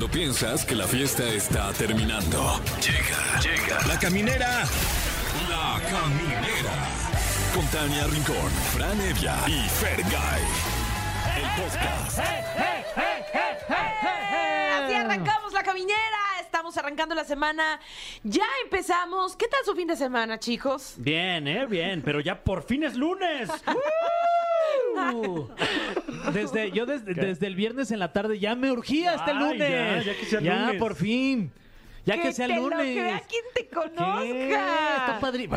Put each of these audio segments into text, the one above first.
Cuando piensas que la fiesta está terminando. Llega, llega. La caminera. La caminera. Con Tania Rincón, Fran Evia y Fergay. El podcast. Así arrancamos la caminera. Estamos arrancando la semana. Ya empezamos. ¿Qué tal su fin de semana, chicos? Bien, eh, bien, pero ya por fin es lunes. Uh. Desde, yo desde, desde el viernes en la tarde ya me urgía este lunes. Ya, lunes. por fin. Ya que, sea te lunes. Lo crea quien te ¿Qué? conozca. Está padre.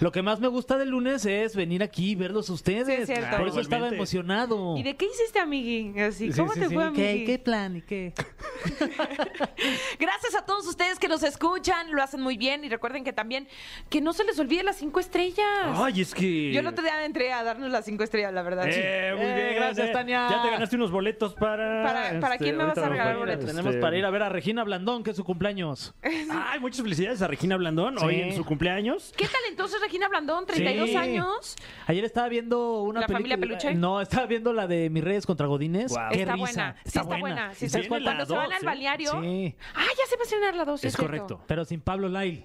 Lo que más me gusta del lunes es venir aquí y verlos ustedes. Sí, es cierto. Por eso estaba emocionado. ¿Y de qué hiciste, amigui? Así, Sí, ¿Cómo sí, te sí. fue, ¿Qué, amigui? ¿Qué plan y qué? Gracias a todos ustedes que nos escuchan, lo hacen muy bien y recuerden que también que no se les olvide las cinco estrellas. Ay, es que. Yo otro día entré a darnos las cinco estrellas, la verdad. Eh, muy Eh, bien, gracias, eh. Tania. Ya te ganaste unos boletos para. ¿Para- para quién me vas a regalar boletos? Tenemos este, para ir a ver a Regina Blandón, que es su cumpleaños. Ay, muchas felicidades a Regina Blandón, hoy en su cumpleaños. ¿Qué tal entonces Regina Blandón? 32 Sí. años. Ayer estaba viendo una ¿La familia película- Peluche? No, estaba viendo la de Mis Reyes contra Godines. Guau. Qué está risa. buena. Sí, está buena. Sí, está viene buena. la Cuando se van dos, al ¿eh? balneario. Sí. Ah, ya se va a estrenar la 2. Es correcto. Pero sin Pablo Lyle.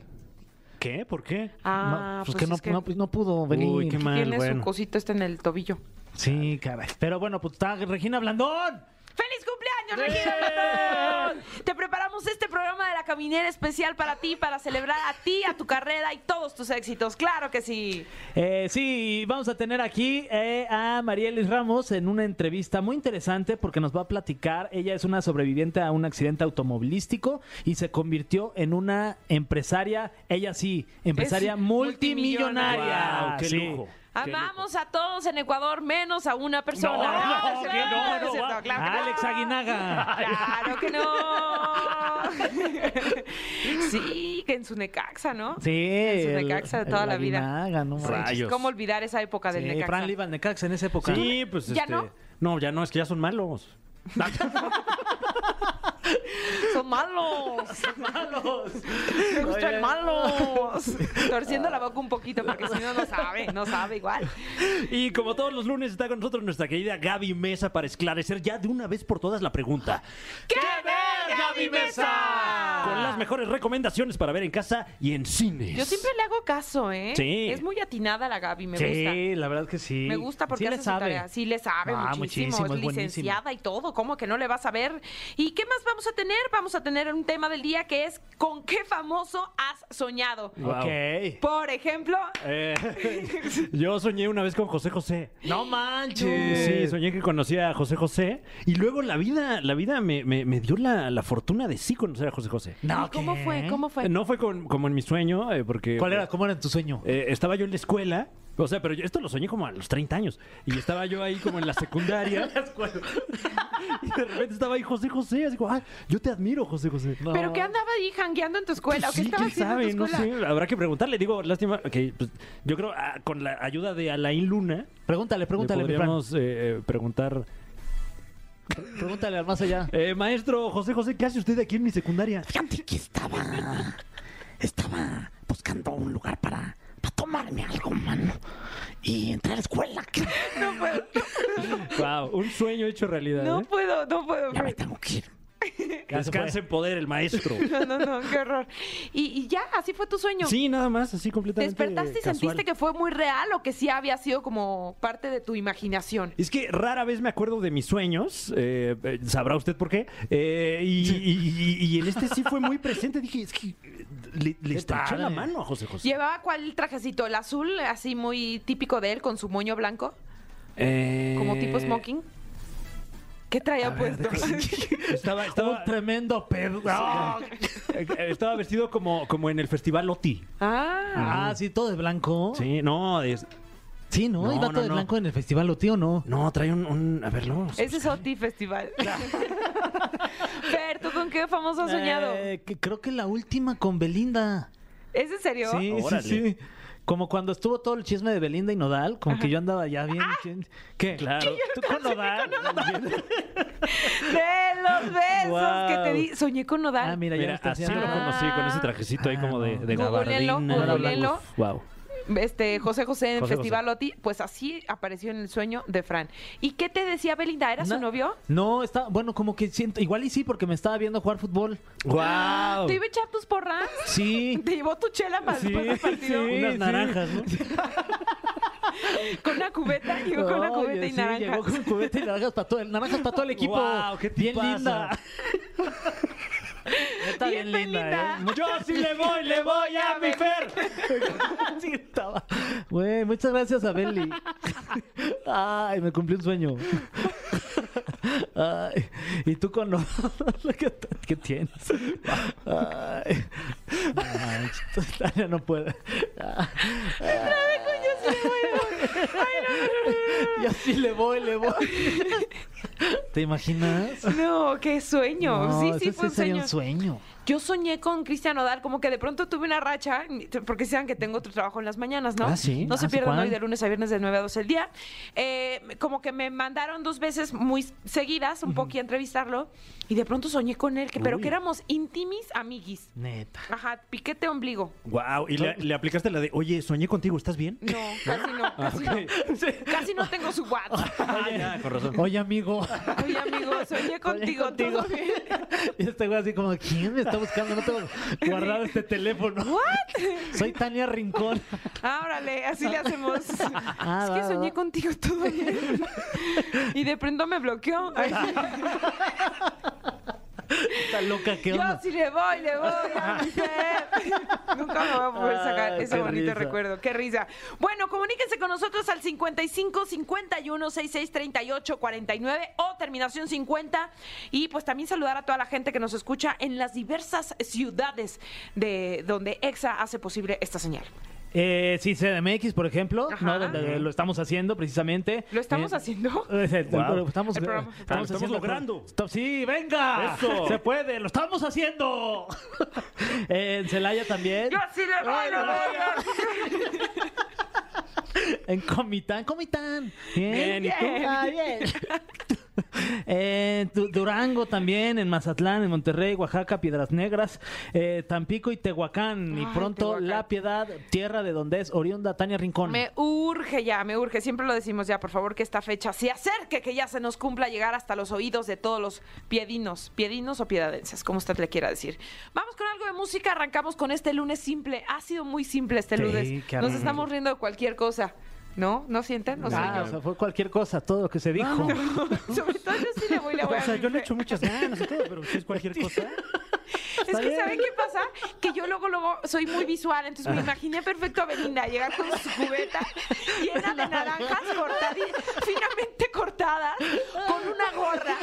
¿Qué? ¿Por qué? Ah, no, pues, pues, que, no, es que no, pues no pudo venir. Uy, qué mal, tiene bueno. su cosita este en el tobillo. Sí, caray. Pero bueno, pues está Regina Blandón. ¡Feliz cumpleaños, Regina Blandón! Te preparamos este programa de la caminera especial para ti, para celebrar a ti, a tu carrera y todos tus éxitos. ¡Claro que sí! Eh, sí, vamos a tener aquí eh, a Marielis Ramos en una entrevista muy interesante porque nos va a platicar. Ella es una sobreviviente a un accidente automovilístico y se convirtió en una empresaria, ella sí, empresaria Es multimillonaria. Qué Sí. lujo. Amamos a todos en Ecuador, menos a una persona. No, no, sí, que no, no, cierto, claro que no. Alex Aguinaga. Claro que no. Sí, que en su Necaxa, ¿no? Sí. En su el- Necaxa de el toda la vida. Aguinaga, no manches. Rayos. ¿Cómo olvidar esa época del Sí, Necaxa? Fran le iba al Necaxa en esa época. Sí, pues ¿Ya este. no? No, ya no, es que ya son malos. Son malos. malos. Me gustan Oye. malos. Torciendo la boca un poquito porque si no, no sabe, no sabe igual. Y como todos los lunes está con nosotros nuestra querida Gaby Mesa para esclarecer ya de una vez por todas la pregunta. ¡Qué ver, Gaby Mesa! Con las mejores recomendaciones para ver en casa y en cines. Yo siempre le hago caso, ¿eh? Sí. Es muy atinada la Gaby, me gusta. Sí, la verdad que sí. Me gusta porque sí hace le su sabe. tarea. Sí le sabe Ah, muchísimo. muchísimo, es es buenísimo. licenciada y todo. ¿Cómo que no le vas a ver? ¿Y qué más vamos a tener? Vamos a tener un tema del día que es ¿con qué famoso has soñado? Wow. Ok. Por ejemplo, Eh, yo soñé una vez con José José. No manches. Sí, soñé que conocía a José José y luego la vida, la vida me, me- me dio la, la fortuna de sí conocer a José José. No, ¿y ¿cómo ¿qué? fue? ¿Cómo fue? No fue con- como en mi sueño, eh, porque... ¿Cuál era? ¿Cómo era tu sueño? Eh, estaba yo en la escuela, o sea, pero yo- esto lo soñé como a los 30 años. Y estaba yo ahí como en la secundaria. y de repente estaba ahí José José, así como, ah, yo te admiro, José José. No. ¿Pero qué andaba ahí jangueando en tu escuela? ¿O qué Sí, estaba quién haciendo sabe, en tu no escuela? sé, habrá que preguntarle. Digo, lástima, que pues, yo creo ah, con la ayuda de Alain Luna, Pregúntale, le pregúntale, mi Fran. podríamos eh, eh, preguntar. Pregúntale al más allá. Eh, maestro José José, ¿qué hace usted aquí en mi secundaria? Fíjate que estaba. Estaba buscando un lugar para, para tomarme algo, mano. Y entré a la escuela. No puedo, Wow, un sueño hecho realidad. no ¿eh? puedo, no puedo. Ya me tengo que ir. Descanse en poder el maestro. No, no, no, qué horror. Y, y ya, así fue tu sueño. Sí, nada más, así completamente. ¿Despertaste y casual. sentiste que fue muy real o que sí había sido como parte de tu imaginación? Es que rara vez me acuerdo de mis sueños, eh, eh, sabrá usted por qué, eh, y, y- y- y en este sí fue muy presente, dije, es que le, le estreché la mano a José José. ¿Llevaba cuál trajecito? ¿El azul, así muy típico de él, con su moño blanco? Eh, ¿Como tipo smoking? ¿Qué traía puesto? Estaba, estaba, Un tremendo pedo. Ah, eh, estaba vestido como, como en el festival Loti. ah, Ah, sí, todo de blanco. Sí, Sí, no, es- ¿no? No, Iba todo no, de no. blanco en el festival, ¿o tío no? no, trae un, un- a ver, no. ese es Oti Festival. Fer, ¿tú con qué famoso has soñado? Eh, que creo que la última con Belinda. ¿Es en serio? Sí, Órale. sí, sí. Como cuando estuvo todo el chisme de Belinda y Nodal, como que yo andaba ya bien. chin- ¿Qué? Claro. ¿Tú con Nodal? De los besos que te di. Soñé con Nodal. Ah, mira, ya Mira, está así haciendo. lo conocí con ese trajecito ahí Ah, como de, no. de gabardina. Wow. Este José José en José Festival Loti, pues así apareció en el sueño de Fran. ¿Y qué te decía Belinda? ¿Era su novio? No, está, bueno, como que siento, igual y sí, porque me estaba viendo jugar fútbol. ¡Guau! ¿Te iba a echar tus porras? Sí. ¿Te llevó tu chela para Sí, después del partido? sí. Unas naranjas, ¿no? Con una cubeta, llegó con una Oye, cubeta y sí, naranjas. Llegó con cubeta y naranjas para todo el, naranjas para todo el equipo. Guau, qué bien linda. Está Bien bien, linda, linda. ¿eh? Yo sí le voy, le voy a mi Fer. Sí, estaba. Güey, muchas gracias a Beli. Ay, me cumplí un sueño. Ay, y tú con lo ¿Qué, qué tienes? Ay, Ay, Tania no puede. Yo sí le voy, le voy. ¿Te imaginas? No, qué sueño. No, sí, ese sí, fue un sería sueño. un sueño. Yo soñé con Cristian Odal, como que de pronto tuve una racha, porque saben que tengo otro trabajo en las mañanas, ¿no? Ah, ¿sí? No Ah, se ¿sí, pierdan cuál? hoy de lunes a viernes de 9 a 12 el día. Eh, como que me mandaron dos veces muy seguidas, un poquito a entrevistarlo, y de pronto soñé con él, que, pero Uy. que éramos intimis amiguis. Neta. Ajá, piquete ombligo. Wow, y le, le aplicaste la de, oye, soñé contigo, ¿estás bien? No, casi no, casi no. Casi no tengo su WhatsApp. Ah, ya, con razón. Oye, amigo. Oye, amigo, soñé contigo, contigo. ¿todo bien? Y este güey así como, ¿quién me está buscando? No tengo guardado este teléfono. Soy Tania Rincón. Ah, órale, así le hacemos. Ah, es que va, soñé va. contigo todo bien. Y de pronto me bloqueó. Ay, Loca, ¿qué yo onda? sí le voy, le voy a mi Fer. Nunca me voy a poder sacar Ay, ese bonito risa. recuerdo. Qué risa. Bueno, comuníquense con nosotros al 55 51 66 38 49 o terminación 50. Y pues también saludar a toda la gente que nos escucha en las diversas ciudades de donde EXA hace posible esta señal. Eh, sí, CDMX, por ejemplo. ¿no? Donde lo estamos haciendo precisamente. ¿Lo estamos Eh, haciendo? eh. Estamos, El programa. lo estamos, estamos haciendo- logrando. Sí, venga. Eso. Se puede, lo estamos haciendo. Eh, en Celaya también. Yo sí le voy, le voy. En Comitán, Comitán. Bien, Bien, ¿y tú? Ah, bien. En Du- Durango también, en Mazatlán, en Monterrey, Oaxaca, Piedras Negras, eh, Tampico y Tehuacán. y pronto Tehuacán. La Piedad, tierra de donde es oriunda Tania Rincón. Me urge ya, me urge. Siempre lo decimos ya, por favor, que esta fecha se acerque, que ya se nos cumpla llegar hasta los oídos de todos los piedinos, piedinos o piedadenses, como usted le quiera decir. Vamos con algo de música, arrancamos con este lunes simple. Ha sido muy simple este Sí, lunes. Nos estamos riendo de cualquier cosa. ¿No? ¿No sienten? O sea, Ah, o sea, fue cualquier cosa, todo lo que se dijo. yo- sobre todo yo sí le voy, le voy O a sea, mi yo le echo muchas ganas y todo, pero si es cualquier cosa. Es que, ¿saben qué pasa? Que yo luego, luego soy muy visual, entonces me imaginé perfecto a Belinda llegar con su cubeta llena de naranjas cortadas, finamente cortadas, con una gorra,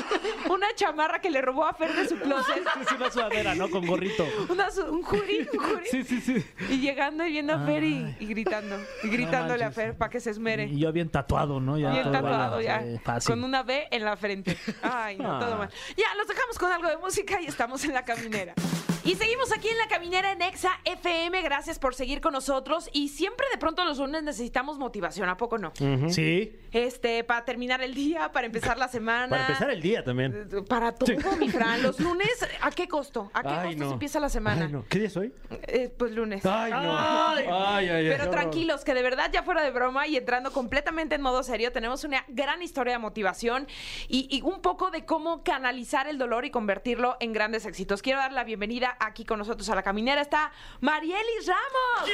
una chamarra que le robó a Fer de su closet, Es una sudadera, ¿no? Con gorrito. una su- un jury, un jury, Sí, sí, sí. y llegando y viendo a Fer y, y gritando, y gritándole a manches. Fer para que se esmere. Y yo bien tatuado, ¿no? Ya Bien todo tatuado ya, sí, fácil. con una B en la frente. Ay, no, todo Ah. mal. Ya, los dejamos con algo de música y estamos en la caminera. Y seguimos aquí en la caminera en Exa FM. Gracias por seguir con nosotros. Y siempre de pronto los lunes necesitamos motivación, ¿a poco no? Sí. Este, para terminar el día, para empezar la semana. Para empezar el día también. Para todo, mi Fran. Los lunes, ¿a qué costo? ¿A qué Ay, costo no. se empieza la semana? Ay, no. ¿Qué día es hoy? Eh, pues lunes. Ay, no. Ay, ay, ay. Pero tranquilos, que de verdad, ya fuera de broma y entrando completamente en modo serio, tenemos una gran historia de motivación y, y un poco de cómo canalizar el dolor y convertirlo en grandes éxitos. Quiero dar la bienvenida aquí con nosotros a la caminera. Está Marielis Ramos.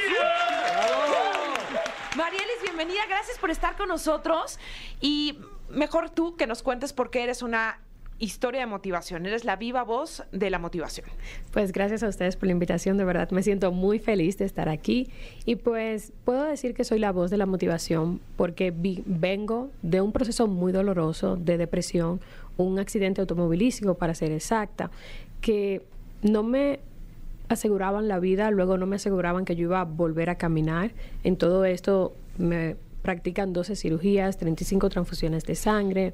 Marielis, bienvenida. Gracias por estar con nosotros. Y mejor tú que nos cuentes por qué eres una historia de motivación. Eres la viva voz de la motivación. Pues gracias a ustedes por la invitación, de verdad me siento muy feliz de estar aquí y pues puedo decir que soy la voz de la motivación porque vi- vengo de un proceso muy doloroso de depresión, un accidente automovilístico para ser exacta, que no me aseguraban la vida, luego no me aseguraban que yo iba a volver a caminar. En todo esto me practican 12 cirugías, 35 transfusiones de sangre,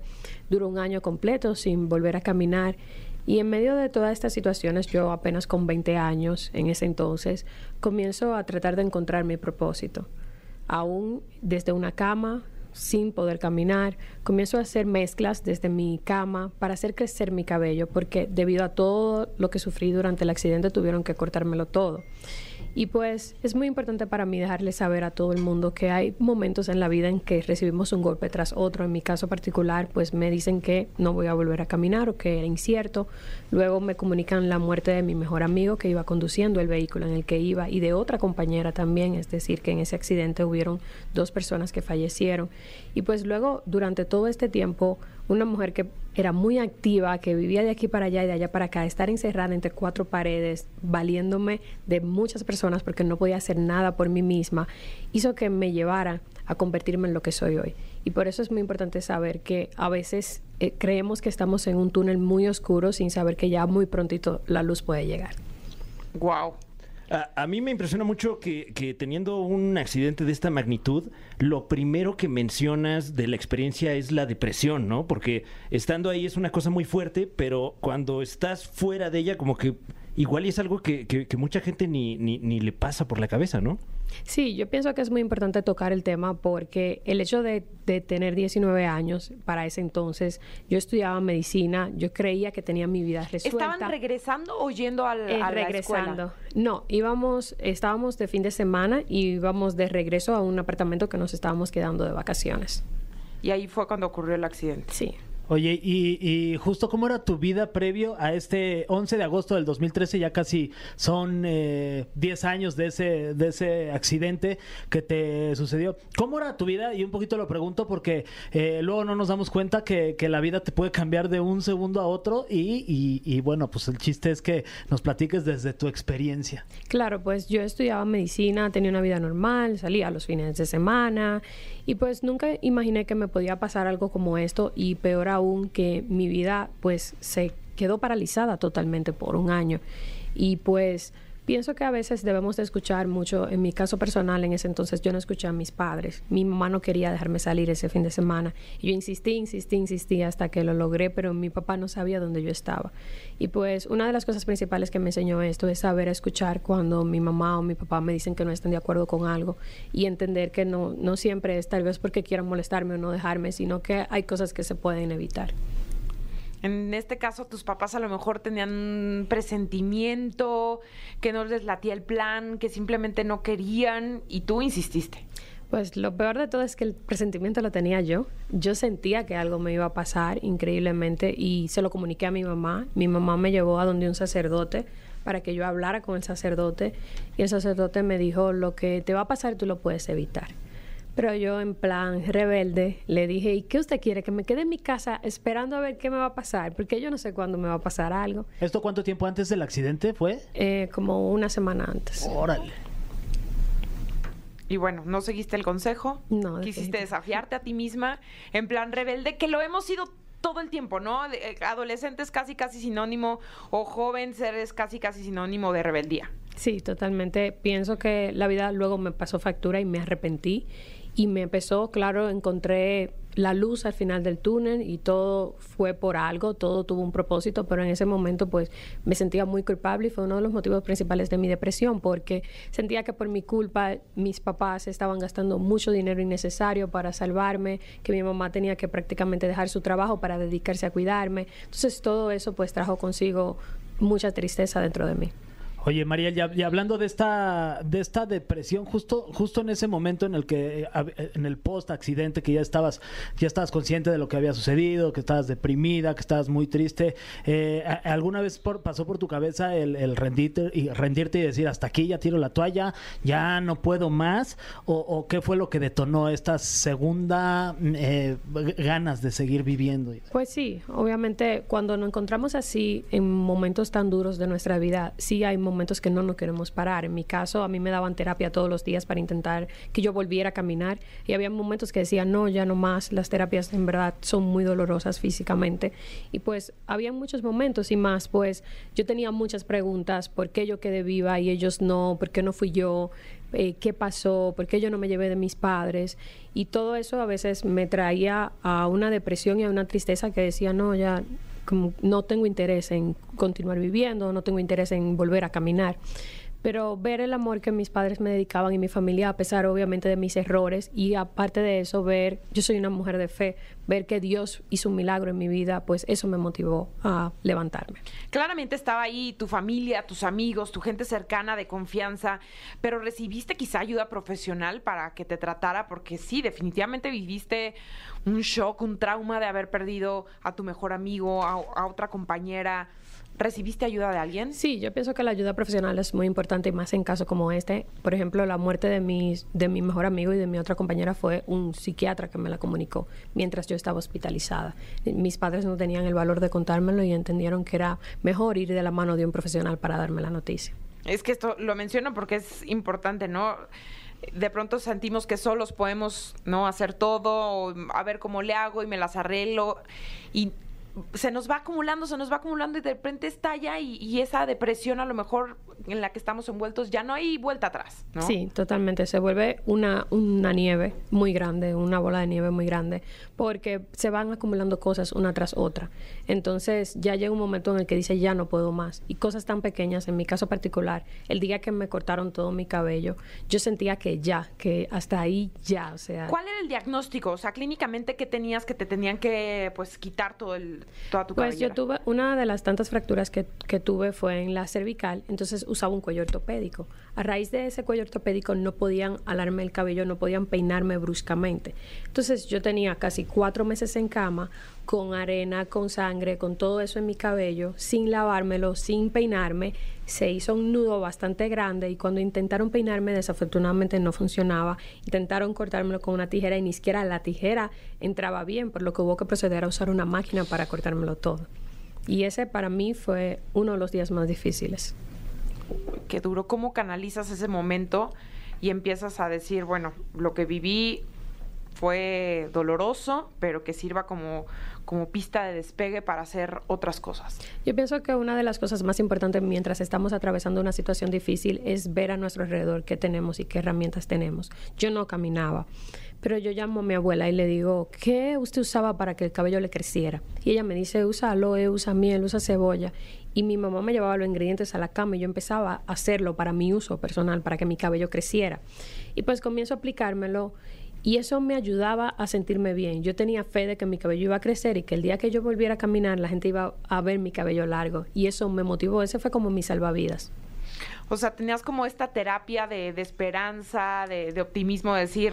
duró un año completo sin volver a caminar. Y en medio de todas estas situaciones, yo apenas con 20 años en ese entonces, comienzo a tratar de encontrar mi propósito. Aún desde una cama, sin poder caminar. Comienzo a hacer mezclas desde mi cama para hacer crecer mi cabello, porque debido a todo lo que sufrí durante el accidente tuvieron que cortármelo todo. Y pues es muy importante para mí dejarle saber a todo el mundo que hay momentos en la vida en que recibimos un golpe tras otro. En mi caso particular, pues me dicen que no voy a volver a caminar o que era incierto. Luego me comunican la muerte de mi mejor amigo que iba conduciendo el vehículo en el que iba y de otra compañera también. Es decir, que en ese accidente hubieron dos personas que fallecieron. Y pues luego, durante todo este tiempo, una mujer que era muy activa, que vivía de aquí para allá y de allá para acá, estar encerrada entre cuatro paredes, valiéndome de muchas personas porque no podía hacer nada por mí misma, hizo que me llevara a convertirme en lo que soy hoy. Y por eso es muy importante saber que a veces eh, creemos que estamos en un túnel muy oscuro sin saber que ya muy prontito la luz puede llegar. Wow. A, mí me impresiona mucho que, que teniendo un accidente de esta magnitud, lo primero que mencionas de la experiencia es la depresión, ¿no? Porque estando ahí es una cosa muy fuerte, pero cuando estás fuera de ella, como que igual y es algo que, que- que mucha gente ni, ni, ni le pasa por la cabeza, ¿no? Sí, yo pienso que es muy importante tocar el tema porque el hecho de, de tener 19 años para ese entonces, yo estudiaba medicina, yo creía que tenía mi vida resuelta. ¿Estaban regresando o yendo al, Eh, a la regresando. escuela? No, íbamos, estábamos de fin de semana y íbamos de regreso a un apartamento que nos estábamos quedando de vacaciones. Y ahí fue cuando ocurrió el accidente. Sí. Oye, y, justo cómo era tu vida previo a este 11 de agosto del 2013, ya casi son eh, 10 años de ese, de ese accidente que te sucedió. ¿Cómo era tu vida? Y un poquito lo pregunto porque eh, luego no nos damos cuenta que, que la vida te puede cambiar de un segundo a otro y, y- y bueno, pues el chiste es que nos platiques desde tu experiencia. Claro, pues yo estudiaba medicina, tenía una vida normal, salía los fines de semana y pues nunca imaginé que me podía pasar algo como esto y peor que mi vida pues se quedó paralizada totalmente por un año. Y pues pienso que a veces debemos de escuchar mucho, en mi caso personal en ese entonces yo no escuché a mis padres, mi mamá no quería dejarme salir ese fin de semana. Yo insistí, insistí, insistí hasta que lo logré, pero mi papá no sabía dónde yo estaba. Y pues una de las cosas principales que me enseñó esto es saber escuchar cuando mi mamá o mi papá me dicen que no están de acuerdo con algo y entender que no, no siempre es tal vez porque quieran molestarme o no dejarme, sino que hay cosas que se pueden evitar. En este caso, tus papás a lo mejor tenían un presentimiento, que no les latía el plan, que simplemente no querían y tú insististe. Pues lo peor de todo es que el presentimiento lo tenía yo. Yo sentía que algo me iba a pasar increíblemente y se lo comuniqué a mi mamá. Mi mamá me llevó a donde un sacerdote para que yo hablara con el sacerdote y el sacerdote me dijo, lo que te va a pasar tú lo puedes evitar. Pero yo en plan rebelde le dije, ¿y qué usted quiere? Que me quede en mi casa esperando a ver qué me va a pasar, porque yo no sé cuándo me va a pasar algo. ¿Esto cuánto tiempo antes del accidente fue? Eh, como una semana antes. Órale. Y bueno, no seguiste el consejo. No, Quisiste desafiarte a ti misma en plan rebelde, que lo hemos sido todo el tiempo, ¿no? Eh, adolescentes casi casi sinónimo o joven seres casi casi sinónimo de rebeldía. Sí, totalmente. Pienso que la vida luego me pasó factura y me arrepentí. Y me empezó, claro, encontré la luz al final del túnel y todo fue por algo, todo tuvo un propósito, pero en ese momento pues me sentía muy culpable y fue uno de los motivos principales de mi depresión porque sentía que por mi culpa mis papás estaban gastando mucho dinero innecesario para salvarme, que mi mamá tenía que prácticamente dejar su trabajo para dedicarse a cuidarme. Entonces todo eso pues trajo consigo mucha tristeza dentro de mí. Oye, Mariel, ya, y hablando de esta, de esta depresión, justo, justo en ese momento en el que, eh, hab- en el post accidente, que ya estabas, ya estabas consciente de lo que había sucedido, que estabas deprimida, que estabas muy triste, eh, ¿a- ¿alguna vez pasó por tu cabeza el, rendirte, y rendirte y decir hasta aquí ya tiro la toalla, ya no puedo más? ¿O, qué fue lo que detonó esta segunda eh, ganas de seguir viviendo? Pues sí, obviamente cuando nos encontramos así en momentos tan duros de nuestra vida, sí hay momentos que no nos queremos parar. En mi caso, a mí me daban terapia todos los días para intentar que yo volviera a caminar y había momentos que decía, no, ya no más, las terapias en verdad son muy dolorosas físicamente. Y pues había muchos momentos y más, pues yo tenía muchas preguntas, ¿por qué yo quedé viva y ellos no? ¿Por qué no fui yo? Eh, ¿Qué pasó? ¿Por qué yo no me llevé de mis padres? Y todo eso a veces me traía a una depresión y a una tristeza que decía, no, ya como no tengo interés en continuar viviendo, no tengo interés en volver a caminar. Pero ver el amor que mis padres me dedicaban y mi familia, a pesar obviamente de mis errores, y aparte de eso, ver, yo soy una mujer de fe, ver que Dios hizo un milagro en mi vida, pues eso me motivó a levantarme. Claramente estaba ahí tu familia, tus amigos, tu gente cercana de confianza, pero recibiste quizá ayuda profesional para que te tratara, porque sí, definitivamente viviste un shock, un trauma de haber perdido a tu mejor amigo, a, a otra compañera. ¿Recibiste ayuda de alguien? Sí, yo pienso que la ayuda profesional es muy importante y más en casos como este. Por ejemplo, la muerte de, mis, de mi mejor amigo y de mi otra compañera fue un psiquiatra que me la comunicó mientras yo estaba hospitalizada. Mis padres no tenían el valor de contármelo y entendieron que era mejor ir de la mano de un profesional para darme la noticia. Es que esto lo menciono porque es importante, ¿no? De pronto sentimos que solos podemos no hacer todo, o a ver cómo le hago y me las arreglo y se nos va acumulando, se nos va acumulando y de repente estalla y, y esa depresión a lo mejor en la que estamos envueltos ya no hay vuelta atrás, ¿no? Sí, totalmente. Se vuelve una, una nieve muy grande, una bola de nieve muy grande, porque se van acumulando cosas una tras otra. Entonces ya llega un momento en el que dice ya no puedo más. Y cosas tan pequeñas, en mi caso particular, el día que me cortaron todo mi cabello, yo sentía que ya, que hasta ahí ya, o sea... ¿Cuál era el diagnóstico? O sea, clínicamente, ¿qué tenías que te tenían que pues quitar todo el, toda tu Pues cabellera? yo tuve, una de las tantas fracturas que, que tuve fue en la cervical, entonces usaba un cuello ortopédico. A raíz de ese cuello ortopédico no podían alarme el cabello, no podían peinarme bruscamente. Entonces yo tenía casi cuatro meses en cama con arena, con sangre, con todo eso en mi cabello, sin lavármelo, sin peinarme. Se hizo un nudo bastante grande y cuando intentaron peinarme desafortunadamente no funcionaba. Intentaron cortármelo con una tijera y ni siquiera la tijera entraba bien, por lo que hubo que proceder a usar una máquina para cortármelo todo. Y ese para mí fue uno de los días más difíciles. Qué duro. ¿Cómo canalizas ese momento y empiezas a decir, bueno, lo que viví fue doloroso, pero que sirva como, como pista de despegue para hacer otras cosas? Yo pienso que una de las cosas más importantes mientras estamos atravesando una situación difícil es ver a nuestro alrededor qué tenemos y qué herramientas tenemos. Yo no caminaba, pero yo llamo a mi abuela y le digo, ¿qué usted usaba para que el cabello le creciera? Y ella me dice, usa aloe, usa miel, usa cebolla. Y mi mamá me llevaba los ingredientes a la cama y yo empezaba a hacerlo para mi uso personal, para que mi cabello creciera. Y pues comienzo a aplicármelo y eso me ayudaba a sentirme bien. Yo tenía fe de que mi cabello iba a crecer y que el día que yo volviera a caminar la gente iba a ver mi cabello largo. Y eso me motivó. Ese fue como mi salvavidas. O sea, tenías como esta terapia de, de esperanza, de, de optimismo, de decir,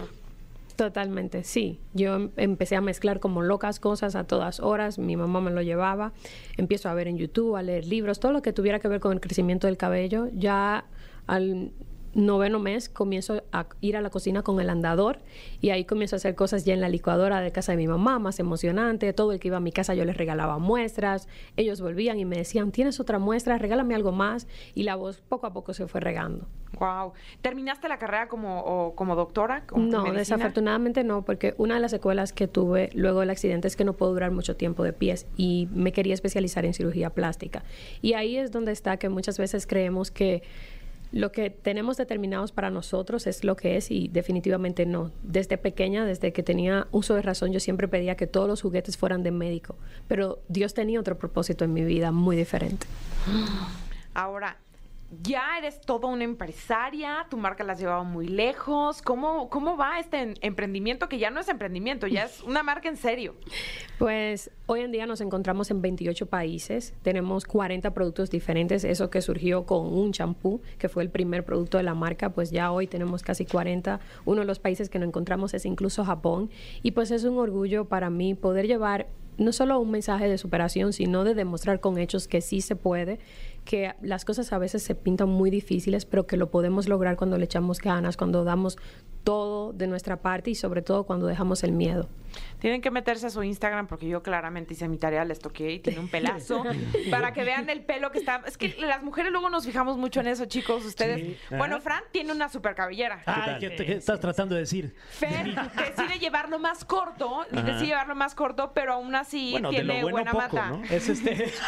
Totalmente, sí. Yo em- empecé a mezclar como locas cosas a todas horas. Mi mamá me lo llevaba. Empiezo a ver en YouTube, a leer libros, todo lo que tuviera que ver con el crecimiento del cabello. Ya al noveno mes comienzo a ir a la cocina con el andador y ahí comienzo a hacer cosas ya en la licuadora de casa de mi mamá, más emocionante. Todo el que iba a mi casa yo les regalaba muestras. Ellos volvían y me decían, ¿tienes otra muestra? Regálame algo más. Y la voz poco a poco se fue regando. wow. ¿Terminaste la carrera como, o como doctora? como No, medicina? desafortunadamente no, porque una de las secuelas que tuve luego del accidente es que no puedo durar mucho tiempo de pies y me quería especializar en cirugía plástica. Y ahí es donde está que muchas veces creemos que lo que tenemos determinados para nosotros es lo que es y definitivamente no. Desde pequeña, desde que tenía uso de razón, yo siempre pedía que todos los juguetes fueran de médico, pero Dios tenía otro propósito en mi vida muy diferente. Ahora, ya eres toda una empresaria, tu marca la has llevado muy lejos. ¿Cómo, cómo va este en- emprendimiento que ya no es emprendimiento, ya es una marca en serio? Pues hoy en día nos encontramos en 28 países, tenemos 40 productos diferentes, eso que surgió con un champú, que fue el primer producto de la marca, pues ya hoy tenemos casi 40. Uno de los países que nos encontramos es incluso Japón y pues es un orgullo para mí poder llevar no solo un mensaje de superación, sino de demostrar con hechos que sí se puede, que las cosas a veces se pintan muy difíciles, pero que lo podemos lograr cuando le echamos ganas, cuando damos todo de nuestra parte y sobre todo cuando dejamos el miedo. Tienen que meterse a su Instagram porque yo claramente hice mi tarea, les toqué y tiene un pelazo para que vean el pelo que está. Es que las mujeres luego nos fijamos mucho en eso, chicos. Ustedes. Sí. Bueno. Fran tiene una super cabellera. Ay, ¿qué, qué estás tratando de decir? Fer decide llevarlo más corto, decide llevarlo más corto, pero aún así Bueno, de tiene lo bueno buena poco, mata. ¿no? Es este.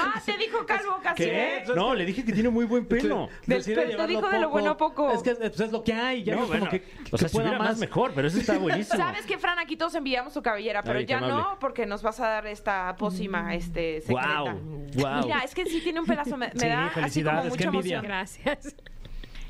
Ah, te dijo Calvo casi. ¿Qué? No, le dije que tiene muy buen pelo. Del- pero te dijo de lo bueno poco. Es que pues, es lo que hay. Ya no, No, es como bueno, que, o sea, que si pueda hubiera más mejor, pero eso está buenísimo. ¿Sabes que Fran? Aquí todos envidiamos tu cabellera, pero Ay, ya no, porque nos vas a dar esta pócima este, secreta. Wow, wow. Mira, es que sí tiene un pedazo, me, me Sí, da así como felicidades, mucha qué envidia. emoción. Gracias.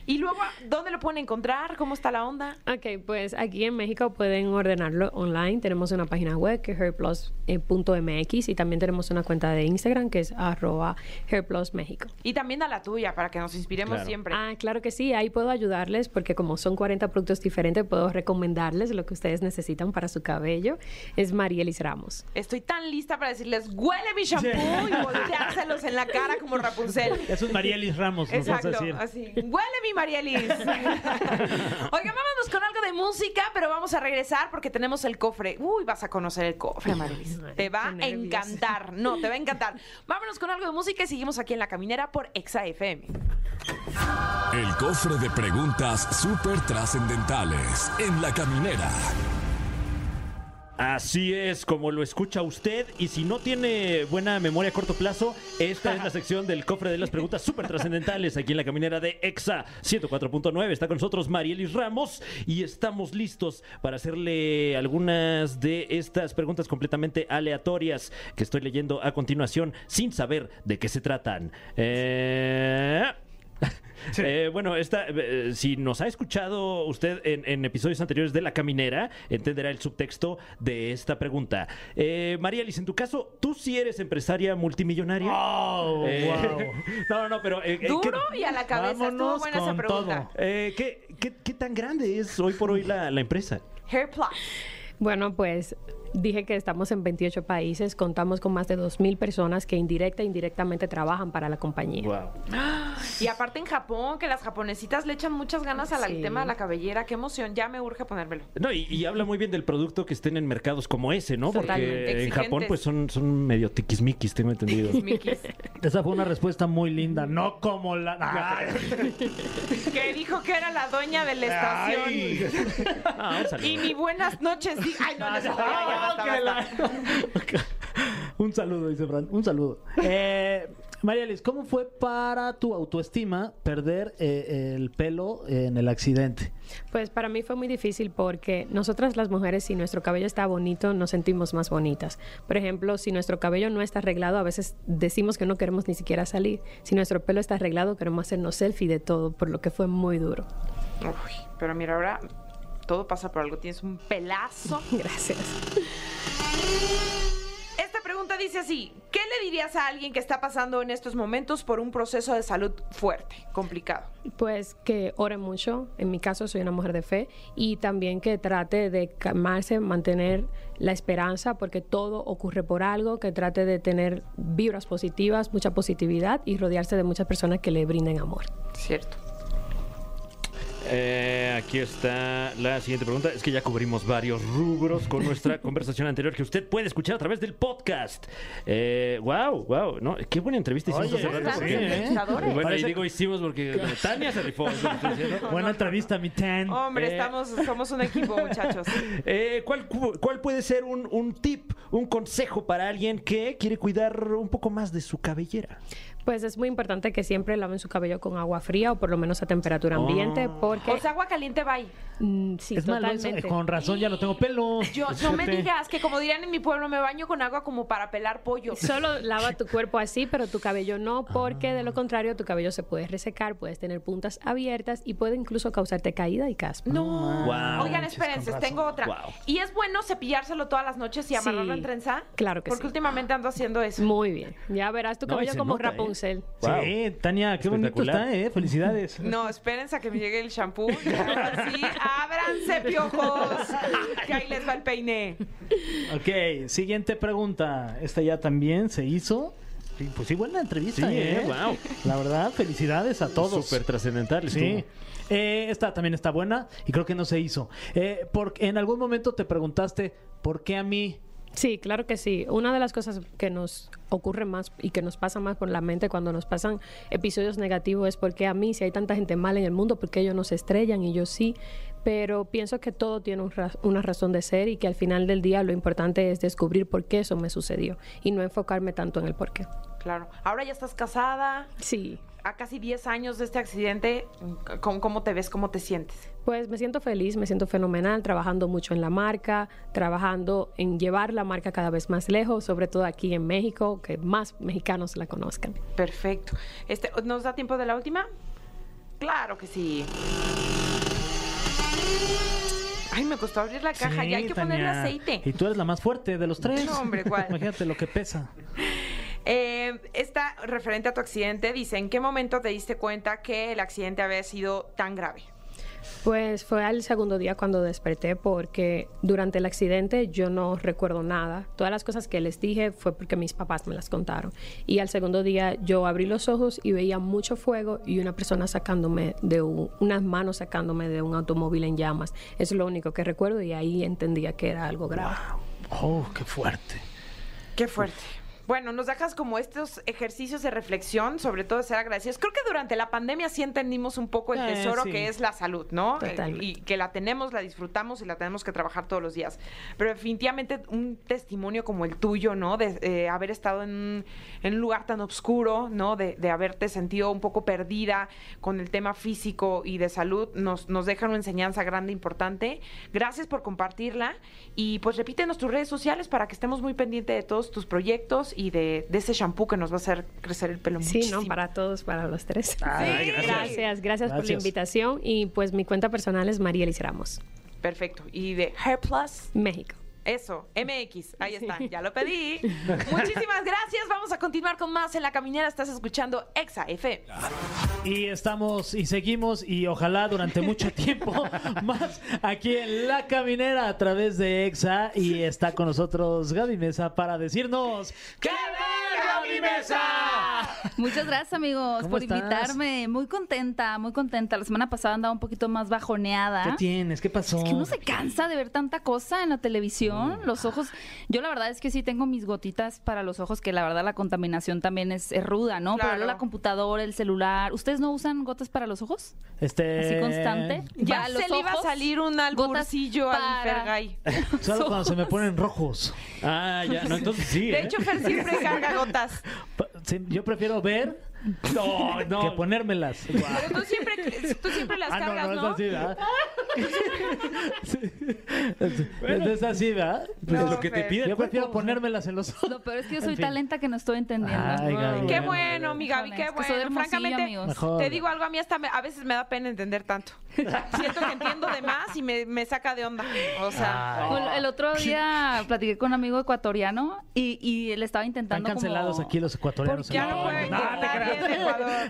Y luego, ¿dónde lo pueden encontrar? ¿Cómo está la onda? Ok, pues aquí en México pueden ordenarlo online. Tenemos una página web que es hairplus.mx y también tenemos una cuenta de Instagram que es arroba hairplusmexico. Y también a la tuya, para que nos inspiremos Claro. siempre. Ah, claro que sí, ahí puedo ayudarles porque como son 40 productos diferentes, puedo recomendarles lo que ustedes necesitan para su cabello. Es Marielis Ramos. Estoy tan lista para decirles, huele mi shampoo y volteárselos en la cara como Rapunzel. Eso es Marielis Ramos, nos vas a Exacto, decir. así. Huele mi Marielis. Oigan, vámonos con algo de música, pero vamos a regresar porque tenemos el cofre. Uy, vas a conocer el cofre, Marielis. Ay, Te va a encantar. No, te va a encantar. Vámonos con algo de música y seguimos aquí en La Caminera por Exa FM. El cofre de preguntas súper trascendentales en la caminera. Así es, como lo escucha usted. Y si no tiene buena memoria a corto plazo, esta es la sección del cofre de las preguntas súper trascendentales aquí en la caminera de EXA 104.9. Está con nosotros Marielis Ramos y estamos listos para hacerle algunas de estas preguntas completamente aleatorias que estoy leyendo a continuación sin saber de qué se tratan. Eh... Eh, bueno, esta, eh, si nos ha escuchado usted en, en episodios anteriores de La Caminera, entenderá el subtexto de esta pregunta. Eh, María Liz, en tu caso, ¿tú sí eres empresaria multimillonaria? Oh, Eh, wow. no, no, no, pero... Duro ¿qué, y a la cabeza. Estuvo buena esa pregunta. todo. eh, ¿qué, qué- qué tan grande es hoy por hoy la, la empresa? Hair Plus. Bueno, pues dije que estamos en 28 países, contamos con más de 2.000 personas que indirecta e indirectamente trabajan para la compañía. Wow. Y aparte en Japón, que las japonesitas le echan muchas ganas al Sí. tema de la cabellera. Qué emoción. Ya me urge ponérmelo. No, y, y habla muy bien del producto que estén en mercados como ese, ¿no? Porque en. Japón pues son, son medio tiquismiquis, tengo entendido. Mikis. Esa fue una respuesta muy linda, no como la... Ay. que dijo que era la dueña de la estación. Ay. Ah. Y mi buenas noches. Ay, no, no, no, ya, basta, que la- basta. Un saludo, dice Fran. Un saludo. Eh, María Liz, ¿cómo fue para tu autoestima perder eh, el pelo en el accidente? Pues para mí fue muy difícil porque nosotras las mujeres, si nuestro cabello está bonito, nos sentimos más bonitas. Por ejemplo, si nuestro cabello no está arreglado, a veces decimos que no queremos ni siquiera salir. Si nuestro pelo está arreglado, queremos hacernos selfie de todo, por lo que fue muy duro. Uy, pero mira, ahora todo pasa por algo. Tienes un pelazo. Gracias. Esta pregunta dice así: ¿Qué le dirías a alguien que está pasando en estos momentos por un proceso de salud fuerte, complicado? Pues que ore mucho, en mi caso soy una mujer de fe, y también que trate de calmarse, mantener la esperanza, porque todo ocurre por algo, que trate de tener vibras positivas, mucha positividad y rodearse de muchas personas que le brinden amor. Cierto. Eh, aquí está la siguiente pregunta. Es que ya cubrimos varios rubros con nuestra conversación anterior que usted puede escuchar a través del podcast. Eh, wow, wow. No, qué buena entrevista hicimos Oye, hace rato. Sí, ¿eh? entrevistadores. Bueno, Parece- y digo hicimos porque Tania se rifó. Buena entrevista, mi Tan. Hombre, Eh. estamos, somos un equipo, muchachos. Eh, ¿cuál, cu- cuál puede ser un, un tip, un consejo para alguien que quiere cuidar un poco más de su cabellera? Pues es muy importante que siempre laven su cabello con agua fría o por lo menos a temperatura ambiente, porque O sea, agua caliente, bye. mm, sí, es malo totalmente. Eh, Con razón ya no tengo pelo. Yo, no me digas que, como dirían en mi pueblo, me baño con agua como para pelar pollo. Solo lava tu cuerpo así, pero tu cabello no, porque de lo contrario tu cabello se puede resecar, puedes tener puntas abiertas y puede incluso causarte caída y caspa. No. Wow. Oigan, espérense, tengo otra. Wow. ¿Y es bueno cepillárselo todas las noches y amarrarlo Sí, en trenza? claro que Porque sí. últimamente ando haciendo eso. Muy bien. Ya verás tu No, cabello se como nota, ¿eh? Wow. Sí, Tania, qué bonito está, ¿eh? Felicidades. No, espérense a que me llegue el shampoo. Así, ábranse, piojos. Que ahí les va el peine. Ok, siguiente pregunta. Esta ya también se hizo. Pues sí, buena entrevista, Sí, ¿eh? ¿eh? Wow. La verdad, felicidades a todos. Súper trascendental. Sí. Eh, esta también está buena y creo que no se hizo. Eh, porque en algún momento te preguntaste, ¿por qué a mí? Sí, claro que sí. Una de las cosas que nos ocurre más y que nos pasa más por la mente cuando nos pasan episodios negativos es porque a mí, si hay tanta gente mala en el mundo, porque ellos no se estrellan y yo sí. Pero pienso que todo tiene un ra- una razón de ser y que al final del día lo importante es descubrir por qué eso me sucedió y no enfocarme tanto en el por qué. Claro. Ahora ya estás casada. Sí, A casi 10 años de este accidente, ¿cómo, cómo te ves? ¿Cómo te sientes? Pues me siento feliz, me siento fenomenal, trabajando mucho en la marca, trabajando en llevar la marca cada vez más lejos, sobre todo aquí en México, que más mexicanos la conozcan. Perfecto. Este, ¿Nos da tiempo de la última? Claro que sí. Ay, me costó abrir la caja. Sí, ya hay que ponerle Tania. aceite. Y tú eres la más fuerte de los tres. No, hombre, ¿cuál? Imagínate lo que pesa. Eh, esta referente a tu accidente dice, ¿en qué momento te diste cuenta que el accidente había sido tan grave? Pues fue al segundo día cuando desperté porque durante el accidente yo no recuerdo nada. Todas las cosas que les dije fue porque mis papás me las contaron. Y al segundo día yo abrí los ojos y veía mucho fuego y una persona sacándome de un- unas manos sacándome de un automóvil en llamas. Eso es lo único que recuerdo y ahí entendía que era algo grave. Oh, qué fuerte. Qué fuerte. Bueno, nos dejas como estos ejercicios de reflexión, sobre todo de ser agradecidos. Creo que durante la pandemia sí entendimos un poco el Eh, tesoro sí. que es la salud, ¿no? Totalmente. Eh, Y que la tenemos, la disfrutamos y la tenemos que trabajar todos los días. Pero definitivamente un testimonio como el tuyo, ¿no? De eh, haber estado en, un- en un lugar tan oscuro, ¿no? De, de haberte sentido un poco perdida con el tema físico y de salud, nos, nos deja una enseñanza grande, importante. Gracias por compartirla y pues repítenos tus redes sociales para que estemos muy pendientes de todos tus proyectos y de, de ese shampoo que nos va a hacer crecer el pelo Sí, muchísimo. ¿no? Para todos, para los tres. Ay, gracias. Gracias, gracias, por la invitación. Y pues mi cuenta personal es Marielis Ramos, Perfecto. Y de Hair Plus, México. Eso, MX, ahí está, ya lo pedí. Muchísimas gracias. Vamos a continuar con más en la caminera. Estás escuchando Exa FM. Y estamos y seguimos y ojalá durante mucho tiempo más aquí en La Caminera a través de EXA y está con nosotros Gaby Mesa para decirnos ¡Qué ver Gaby Mesa! Muchas gracias, amigos, ¿Cómo por estás? invitarme. Muy contenta, muy contenta. La semana pasada andaba un poquito más bajoneada. ¿Qué tienes? ¿Qué pasó? Es que uno se cansa de ver tanta cosa en la televisión. Los ojos. Yo la verdad es que sí tengo mis gotitas para los ojos, que la verdad la contaminación también es, es ruda, ¿no? Claro. Pero la computadora, el celular. ¿Ustedes no usan gotas para los ojos? Este... Así constante. Ya se le iba a salir un alburcillo al Fergay. Solo cuando se me ponen rojos. Ah, ya. No, entonces sí. De ¿eh? hecho, Fer siempre carga gotas. Yo prefiero ver no, no. que ponérmelas. Pero tú siempre, tú siempre las Ah, no, cargas, no, ¿no? es así, ¿verdad? Sí. Es, es así, ¿verdad? Pues No, lo que te Fer. pide el Yo prefiero ponérmelas en los ojos. Lo peor es que yo En soy fin. tan lenta que no estoy entendiendo. Ay, Gaby, Qué bueno. bueno, mi Gaby, qué es que soy bueno. Francamente, amigos. Mejor. te digo algo, a mí hasta me- a veces me da pena entender tanto. Siento que entiendo de más y me, me saca de onda. O sea, Ay. Bueno, El otro día platiqué con un amigo ecuatoriano y, y él estaba Están intentando cancelados como... aquí los ecuatorianos. ya no No,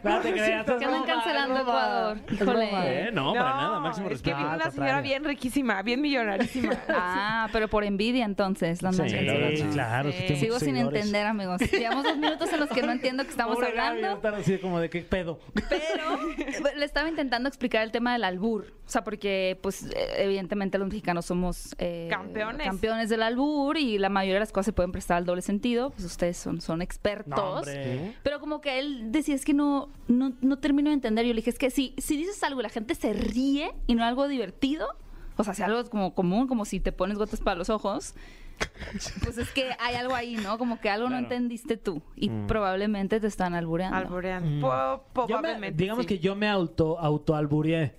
No te creas, es Que andan cancelando. Ecuador. Híjole. ¿eh? Eh, no, para nada. Máximo es que respeto. viene Ah, una señora bien riquísima, bien millonarísima. Ah, pero por envidia entonces. la andan Sí, cancelando. claro. Sí. sí tengo Sigo sin seguidores. entender, amigos. Llevamos dos minutos en los que no entiendo que estamos Pobre Gaby, hablando. estar así como de qué pedo. Pero le estaba intentando explicar el tema del albur. O sea, porque, pues, eh, evidentemente los mexicanos somos eh, Campeones. campeones del albur y la mayoría de las cosas se pueden prestar al doble sentido. Pues ustedes son, son expertos. No, hombre. Pero como que él decía, es que no, no, no termino de entender. Yo le dije, es que si, si dices algo y la gente se ríe y no algo divertido, o sea, si algo como común, como si te pones gotas para los ojos, pues es que hay algo ahí, ¿no? Como que algo no entendiste tú y probablemente te están albureando. Yo me- probablemente. digamos sí. que yo me auto autoalburié,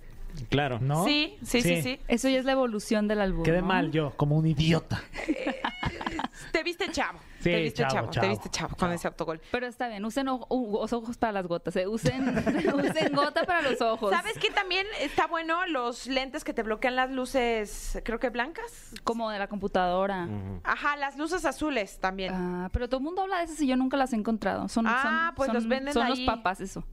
Claro. ¿no? Sí, sí, sí, sí. Eso ya es la evolución del albur. Quedé ¿no? mal yo, como un idiota. Te viste chavo. Sí, te viste chavo, chavo, chavo, te viste chavo, con chavo. ese autogol. Pero está bien, usen los ojos para las gotas, ¿eh? usen, usen gota para los ojos. ¿Sabes qué también está bueno? Los lentes que te bloquean las luces, creo que blancas. Como de la computadora. Ajá, las luces azules también. Ah, pero todo el mundo habla de esas y yo nunca las he encontrado. Son, Ah, son- pues son- los venden Son ahí. los papas, eso.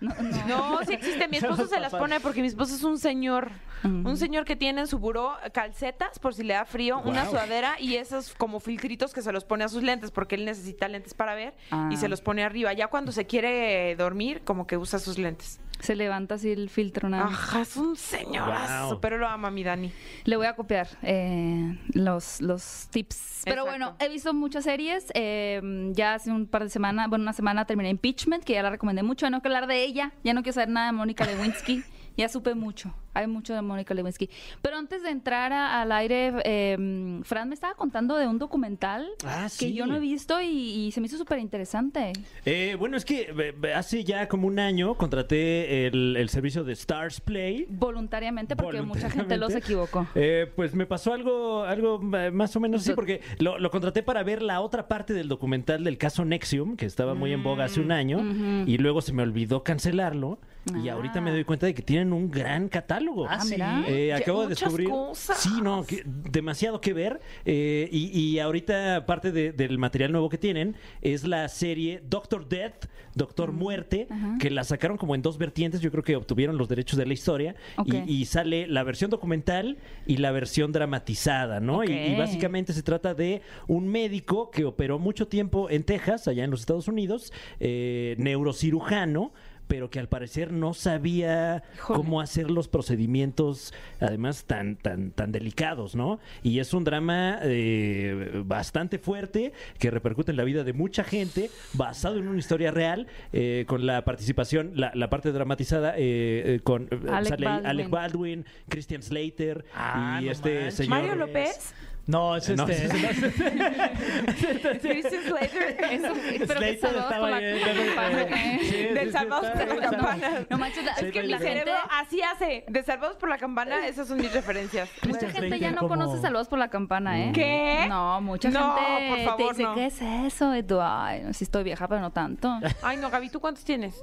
No, no. No, sí existe. Mi esposo se las pone porque mi esposo es un señor. Mm. Un señor que tiene en su buró calcetas por si le da frío, una sudadera y esos como filtritos que se los pone a sus lentes porque él necesita lentes para ver Ah. y se los pone arriba. Ya cuando se quiere dormir, como que usa sus lentes. Se levanta así el filtro nada. Ajá, es un señorazo, Wow. pero lo ama mi Dani. Le voy a copiar eh, los, los tips. Pero Exacto. bueno, he visto muchas series. eh, ya hace un par de semanas, bueno, una semana terminé Impeachment, que ya la recomendé mucho. Ya no quiero hablar de ella. Ya no quiero saber nada de Mónica Lewinsky. ya supe mucho. Hay mucho de Mónica Lewinsky. Pero antes de entrar a- al aire, eh, Fran me estaba contando de un documental Ah, que yo no he visto y, y se me hizo súper interesante. Eh, bueno, es que eh, hace ya como un año contraté el, el servicio de Stars Play. Voluntariamente, porque mucha gente los equivocó. Eh, pues me pasó algo, algo eh, más o menos así, porque lo, lo contraté para ver la otra parte del documental del caso Nexium, que estaba muy en boga hace un año, y luego se me olvidó cancelarlo. Y Ah. ahorita me doy cuenta de que tienen un gran catálogo. Ah, sí. mira. Eh, acabo de descubrir. cosas. Sí, no, que- demasiado que ver. Eh, y, y ahorita parte de- del material nuevo que tienen es la serie Doctor Death, Doctor Muerte, Ajá. que la sacaron como en dos vertientes. Yo creo que obtuvieron los derechos de la historia. Y, y sale la versión documental y la versión dramatizada, ¿no? Y- básicamente se trata de un médico que operó mucho tiempo en Texas, allá en los Estados Unidos, eh, neurocirujano pero que al parecer no sabía cómo hacer los procedimientos, además tan tan tan delicados, ¿no? Y es un drama eh, bastante fuerte que repercute en la vida de mucha gente, basado en una historia real, eh, con la participación, la, la parte dramatizada eh, eh, con eh, Alec Baldwin. Alec Baldwin, Christian Slater Ah, y no este manches. señor Mario López. No, es No, este. Christian Slater. Eso, pero que Slater salvados por la campana. eh, Del Salvados por la Campana. No manches, la- es que no. gente, Cerebro así hace. De Salvados por la Campana, esas son mis referencias. mucha gente ya no como- conoce Salvados por la Campana, ¿eh? ¿Qué? No, mucha No, gente por favor, te dice, no. ¿qué es eso? Ay, no, sí estoy vieja, pero no tanto. Ay, no, Gaby, ¿tú cuántos tienes?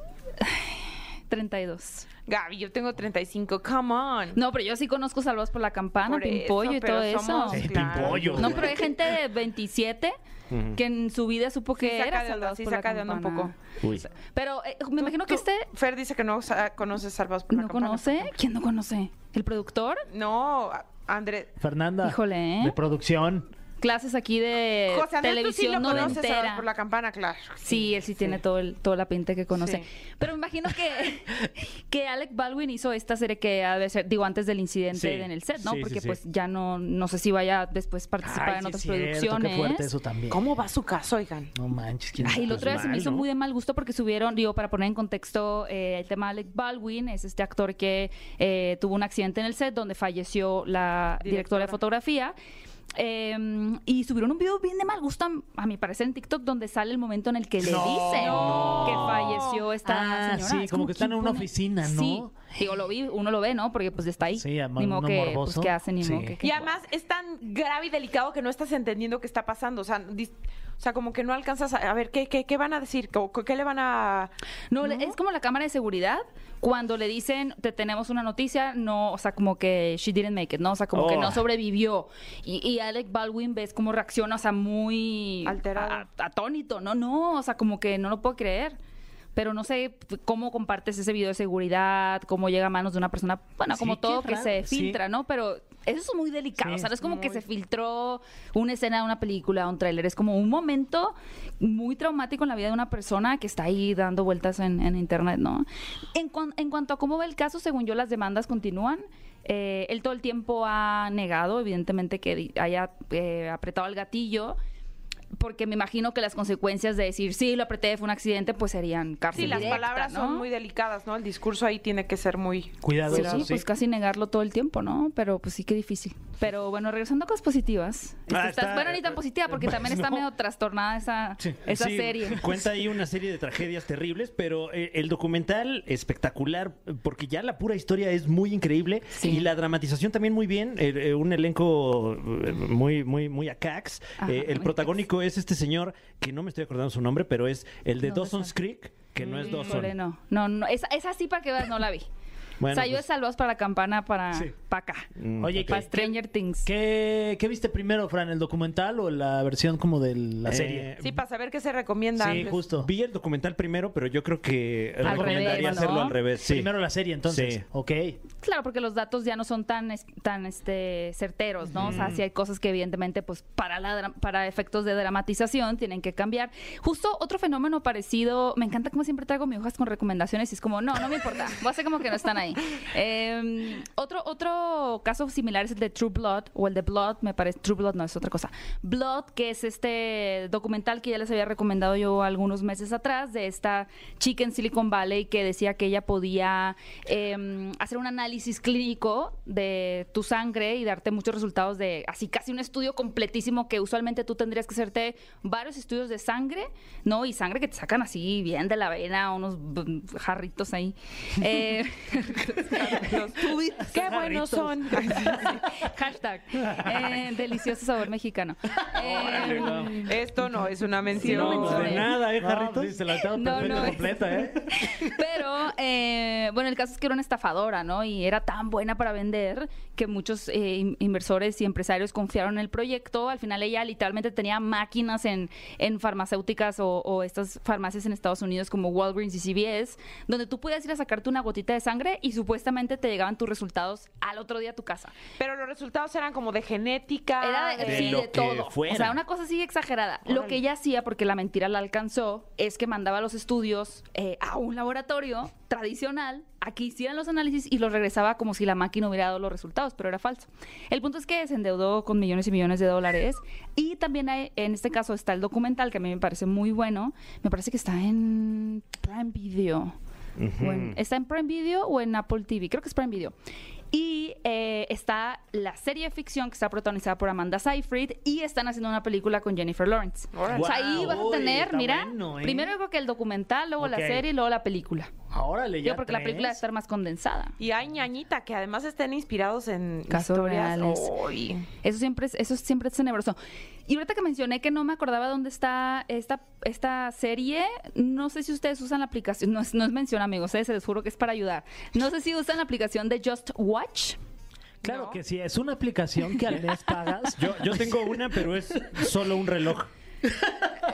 32. Gaby, yo tengo 35. Come on. No, pero yo sí conozco Salvados por la Campana, Por Pimpollo eso, y todo eso. somos- Sí, claro. Pimpollo. No, pero hay gente de 27 que en su vida supo que Sí, era saca Salvados sí, por la saca de onda un Campana. poco. Uy. Pero eh, me imagino que este Fer dice que no conoce Salvados por la no Campana. conoce. ¿Quién no conoce? ¿El productor? No, André. Fernanda. Híjole, ¿eh? De producción. Clases aquí de José Andrés, tú sí televisión lo conoces por la Campana, claro. Sí, él sí, tiene todo el, toda la pinta que conoce. Sí. Pero me imagino que, que Alec Baldwin hizo esta serie que ha de ser, digo, antes del incidente Sí. en el set, ¿no? Porque sí. pues ya no, no sé si vaya después a participar Ay, en sí otras es cierto, producciones. Qué fuerte eso también. ¿Cómo va su caso, oigan? No manches. ¿quién Ay, el otro día se me mal, hizo ¿no? muy de mal gusto porque subieron, digo, para poner en contexto eh, el tema de Alec Baldwin, es este actor que eh, tuvo un accidente en el set donde falleció la directora, Directora. de fotografía. Eh, y subieron un video bien de mal gusto, a, a mi parecer, en TikTok, donde sale el momento en el que le No. dicen que falleció esta Ah, señora. sí, Es como que están ¿quién en una pone? oficina, ¿no? Sí, digo, lo vi, uno lo ve, ¿no? Porque pues está ahí. Sí, además, ni modo uno que, pues. ¿qué hace? Ni Sí. modo que- que- Y además es tan grave y delicado que no estás entendiendo qué está pasando. O sea, dis- o sea como que no alcanzas a, a ver qué, qué, qué van a decir, ¿Qué, qué le van a... No, le- es como la cámara de seguridad cuando le dicen te tenemos una noticia, no, o sea, como que she didn't make it, ¿no? O sea, como que Oh. no sobrevivió. Y, y Alec Baldwin ves cómo reacciona, o sea, muy Alterado. a- atónito, no, no, o sea, como que no lo puedo creer. Pero no sé cómo compartes ese video de seguridad, cómo llega a manos de una persona, bueno, Sí, como todo que raro, se sí. filtra, ¿no? Pero eso es muy delicado, Sí, o sea, no es como que se filtró una escena de una película, un tráiler, es como un momento muy traumático en la vida de una persona que está ahí dando vueltas en, en internet, ¿no? En, cuan- en cuanto a cómo va el caso, según yo, las demandas continúan. Eh, él todo el tiempo ha negado, evidentemente, que haya eh, apretado el gatillo. Porque me imagino que las consecuencias de decir sí, lo apreté, fue un accidente, pues serían cárcel Sí, las directa, palabras ¿no? son muy delicadas, ¿no? El discurso ahí tiene que ser muy... Cuidado, Sí, eso sí. pues casi negarlo todo el tiempo, ¿no? Pero pues sí que difícil. Pero bueno, regresando a cosas positivas. Este, Ah, estás- está- bueno, ni tan positiva, porque pues, también está no. medio trastornada esa, esa Sí, serie. Cuenta ahí una serie de tragedias terribles, pero eh, el documental espectacular, porque ya la pura historia es muy increíble Sí. y la dramatización también muy bien. eh, eh, un elenco eh, muy, muy, muy a cax. Ajá, Eh, el muy protagónico es este señor que no me estoy acordando su nombre, pero es el de No, Dawson's Creek, que no es Dawson. Híjole, no, no, no, esa, esa sí para que veas no la vi. Bueno, o sea, yo pues- he salvados para la campana para, Sí. para acá. Mm, Oye. Para Stranger Things. ¿Qué, ¿Qué viste primero, Fran? ¿El documental o la versión como de la Eh, serie? Sí, para saber qué se recomienda. Sí, antes. justo. Vi el documental primero, pero yo creo que Al recomendaría revés, ¿no? hacerlo al revés. Sí. Primero la serie, entonces. Sí. Ok. Claro, porque los datos ya no son tan es- tan este certeros, ¿no? O sea, sí hay cosas que evidentemente pues para la para efectos de dramatización tienen que cambiar. Justo otro fenómeno parecido, me encanta como siempre traigo mis hojas con recomendaciones y es como, no, no me importa, voy a hacer como que no están ahí. Eh, otro otro caso similar es el de True Blood o el de Blood, me parece True Blood no es otra cosa. Blood, que es este documental que ya les había recomendado yo algunos meses atrás de esta chica en Silicon Valley que decía que ella podía eh, hacer un análisis clínico de tu sangre y darte muchos resultados de así casi un estudio completísimo que usualmente tú tendrías que hacerte varios estudios de sangre, ¿no? Y sangre que te sacan así bien de la vena, unos jarritos ahí. Eh, Los. Qué buenos son. Hashtag. eh, delicioso sabor mexicano. Eh, Esto no es una mención. no mencioné. de nada, ¿eh, No, Jarritos? sí, se la tengo No, no, completa, ¿eh? Pero, eh, bueno, el caso es que era una estafadora, ¿no? Y era tan buena para vender que muchos eh, in- inversores y empresarios confiaron en el proyecto. Al final ella literalmente tenía máquinas en, en farmacéuticas o, o estas farmacias en Estados Unidos como Walgreens y CVS, donde tú podías ir a sacarte una gotita de sangre y supuestamente te llegaban tus resultados al otro día a tu casa. Pero los resultados eran como de genética. Era de, de sí, lo de que todo. fuera. O sea, una cosa así exagerada. Lo que ella hacía, porque la mentira la alcanzó, es que mandaba los estudios eh, a un laboratorio tradicional a que hicieran los análisis y los regresaba como si la máquina hubiera dado los resultados, pero era falso. El punto es que se endeudó con millones y millones de dólares y también hay- en este caso está el documental que a mí me parece muy bueno. Me parece que está en Prime Video. O en- ¿Está en Prime Video o en Apple TV? Creo que es Prime Video. Y eh, está la serie de ficción que está protagonizada por Amanda Seyfried y están haciendo una película con Jennifer Lawrence. Órale. O sea, ahí vas a uy, tener, está mira, bueno, ¿eh? primero creo que el documental, luego la Ok. serie y luego la película. Órale, ya Yo porque la tres. película va a estar más condensada. Y hay ñañita que además estén inspirados en Casos historias. reales. Uy. Eso siempre es, eso siempre es tenebroso. Y ahorita que mencioné que no me acordaba dónde está esta, esta serie, no sé si ustedes usan la aplicación, no es, no es mención amigos, eh, se les juro que es para ayudar. No sé si usan la aplicación de Just Watch. Claro ¿no? que sí, es una aplicación que al mes pagas. Yo, yo tengo una, pero es solo un reloj.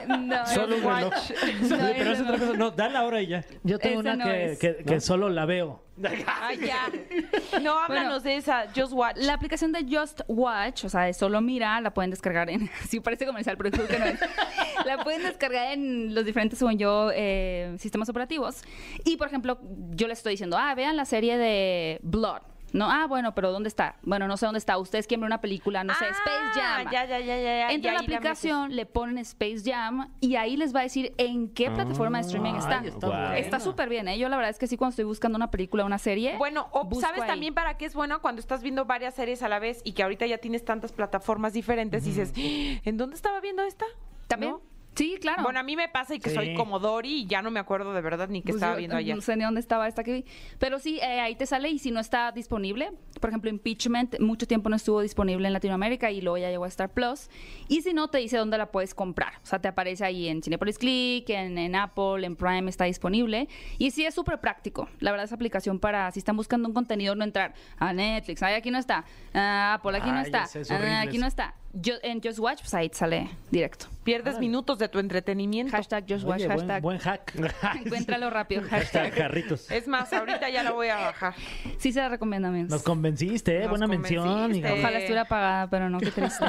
No, Solo un reloj. No, Sí, pero es otra no. cosa. No, da la hora y ya. Yo tengo Esa una no que, es. que- que solo la veo. Ay, ya. No, háblanos de esa. Just Watch. La aplicación de Just Watch, o sea, de solo mira, la pueden descargar en. Sí, parece comercial, pero creo que no es. La pueden descargar en los diferentes, según yo, eh, sistemas operativos. Y, por ejemplo, yo les estoy diciendo, ah, vean la serie de Blood. No, ah, bueno, pero ¿dónde está? Bueno, no sé dónde está. Ustedes quieren ver una película, no sé, Space Jam. Ah, Ya, ya, ya, ya. ya. Entra la aplicación, le ponen Space Jam y ahí les va a decir en qué plataforma de streaming está. Ay, está súper bien, ¿eh? Yo la verdad es que sí, cuando estoy buscando una película, una serie. Bueno, o busco ¿sabes ahí. también para qué es bueno cuando estás viendo varias series a la vez y que ahorita ya tienes tantas plataformas diferentes y dices, "¡Ah! ¿en dónde estaba viendo esta? ¿También? ¿No? Sí, claro. Bueno, a mí me pasa y que Sí. soy como Dory y ya no me acuerdo de verdad ni qué Pues estaba yo, viendo eh, ayer. No sé ni dónde estaba esta que vi. Pero sí, eh, ahí te sale y si no está disponible, por ejemplo, Impeachment, mucho tiempo no estuvo disponible en Latinoamérica y luego ya llegó a Star Plus. Y si no, te dice dónde la puedes comprar. O sea, te aparece ahí en Cinepolis Click, en, en Apple, en Prime está disponible. Y sí, es súper práctico. La verdad, esa aplicación para si están buscando un contenido, no entrar a Netflix. Ay, aquí no está. Ah, Apple, aquí no Ay, está. Ah, aquí eso. no está. Yo, en Just Watch, pues ahí te sale directo. Pierdes minutos de tu entretenimiento. Hashtag Just Watch, Oye, buen, hashtag. buen hack. Encuéntralo rápido. Hashtag Hashtag. jarritos. Es más, ahorita ya la voy a bajar. Sí se la recomiendo, amigos. Nos convenciste, ¿eh? Nos Buena mención. convenciste. hija. Ojalá estuviera pagada, pero no, qué triste.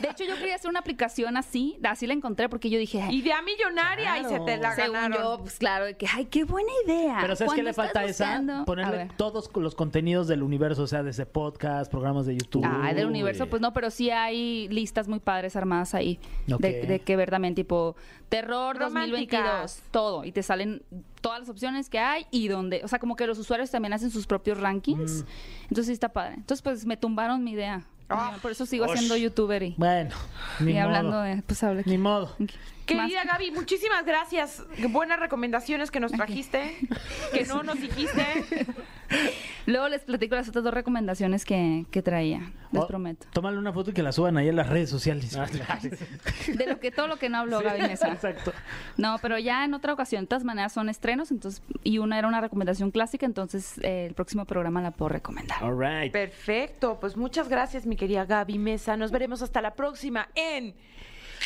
De hecho, yo quería hacer una aplicación así, así la encontré porque yo dije, ay, Idea millonaria y se te la según ganaron. yo, pues claro, de que, ay, qué buena idea. Pero ¿sabes qué Cuando le estás falta a esa? buscando- A Ponerle ver. todos los contenidos del universo, o sea, desde podcast, programas de YouTube. Ah, del universo, pues no, pero sí hay listas muy padres armadas ahí. Ok. De, de que ver también, tipo, terror Románticas. 2022, todo. Y te salen todas las opciones que hay y donde, o sea, como que los usuarios también hacen sus propios rankings. Entonces sí está padre. Entonces, pues me tumbaron mi idea. Ah. Por eso sigo Osh. siendo youtuber y, Bueno, ni y hablando de, pues hablo Ni modo. Querida Gaby, muchísimas gracias. Qué Buenas recomendaciones que nos trajiste, que no nos dijiste. Luego les platico las otras dos recomendaciones que, que traía, les Oh, prometo. Tómale una foto y que la suban ahí en las redes sociales. De lo que todo lo que no habló Gaby Mesa. Exacto. No, pero ya en otra ocasión, de todas maneras son estrenos, entonces y una era una recomendación clásica, entonces eh, el próximo programa la puedo recomendar. All right. Perfecto, pues muchas gracias, mi querida Gaby Mesa. Nos veremos hasta la próxima en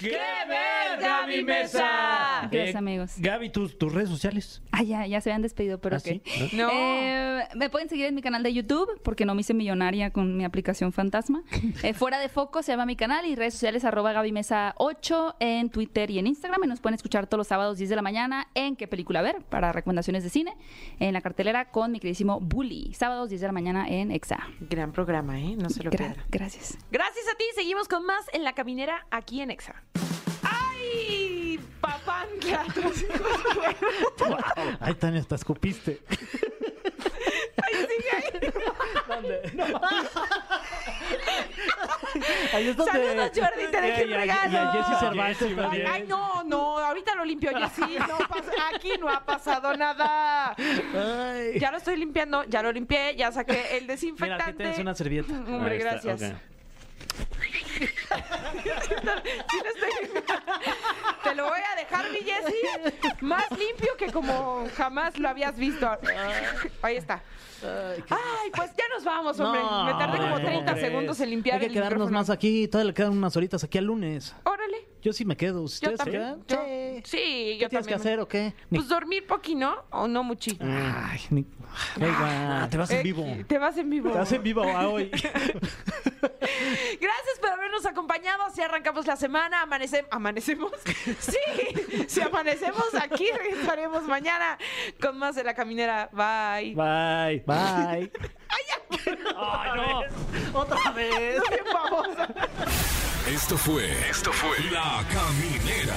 ¿Qué ver, Gaby Mesa? Gracias, Eh, amigos. Gaby, tus, tus redes sociales. Ah, ya, ya se habían despedido, pero ¿Ah, sí? ok. No. Eh, me pueden seguir en mi canal de YouTube, porque no me hice millonaria con mi aplicación fantasma. Eh, fuera de foco se llama mi canal y redes sociales arroba Gaby Mesa 8 en Twitter y en Instagram. Y nos pueden escuchar todos los sábados 10 de la mañana en qué película ver para recomendaciones de cine en la cartelera con mi queridísimo Bully. Sábados 10 de la mañana en EXA. Gran programa, ¿eh? No se lo Gra- pierdan. gracias. Gracias a ti, seguimos con más en La Caminera aquí en Exa. ¡Ay! ¡Papantla! Ay, Tania, hasta escupiste. ¡Ay, sigue ahí! ¿Dónde? No. Ahí es donde... Saludos, Jordi, te dejé un regalo. Y a Jessy Cervantes Jessy, también. Ay, no, no, ahorita lo limpio. Sí, no pasa- aquí no ha pasado nada. Ay. Ya lo estoy limpiando, ya lo limpié, ya saqué el Mira, desinfectante. aquí tienes una servilleta. Hombre, Ahí gracias. ok. Sí lo estoy limpiando. Te lo voy a dejar, mi Jessy, más limpio que como jamás lo habías visto. Ahí está. Ay, pues ya nos vamos, hombre. No, Me tardé como ¿cómo 30 crees? segundos en limpiar Hay que el quedarnos micrófono. más aquí. Todavía le quedan unas horitas aquí al lunes. Órale. Yo sí me quedo. Yo ¿Ustedes se también. quedan? Yo- Sí. ¿Qué yo tienes que también. hacer o qué? Ni- Pues dormir poquino o no muchito. Ay, ni-. Ah, te vas en Eh, vivo. Te vas en vivo. Te hacen vivo a hoy. Gracias por habernos acompañado. Si arrancamos la semana, amanecemos. ¿Amanecemos? Sí, si amanecemos aquí, regresaremos mañana con más de la caminera. Bye. Bye. Bye. Ay, no. Otra vez. Bien babosa. Esto fue. Esto fue. La Caminera.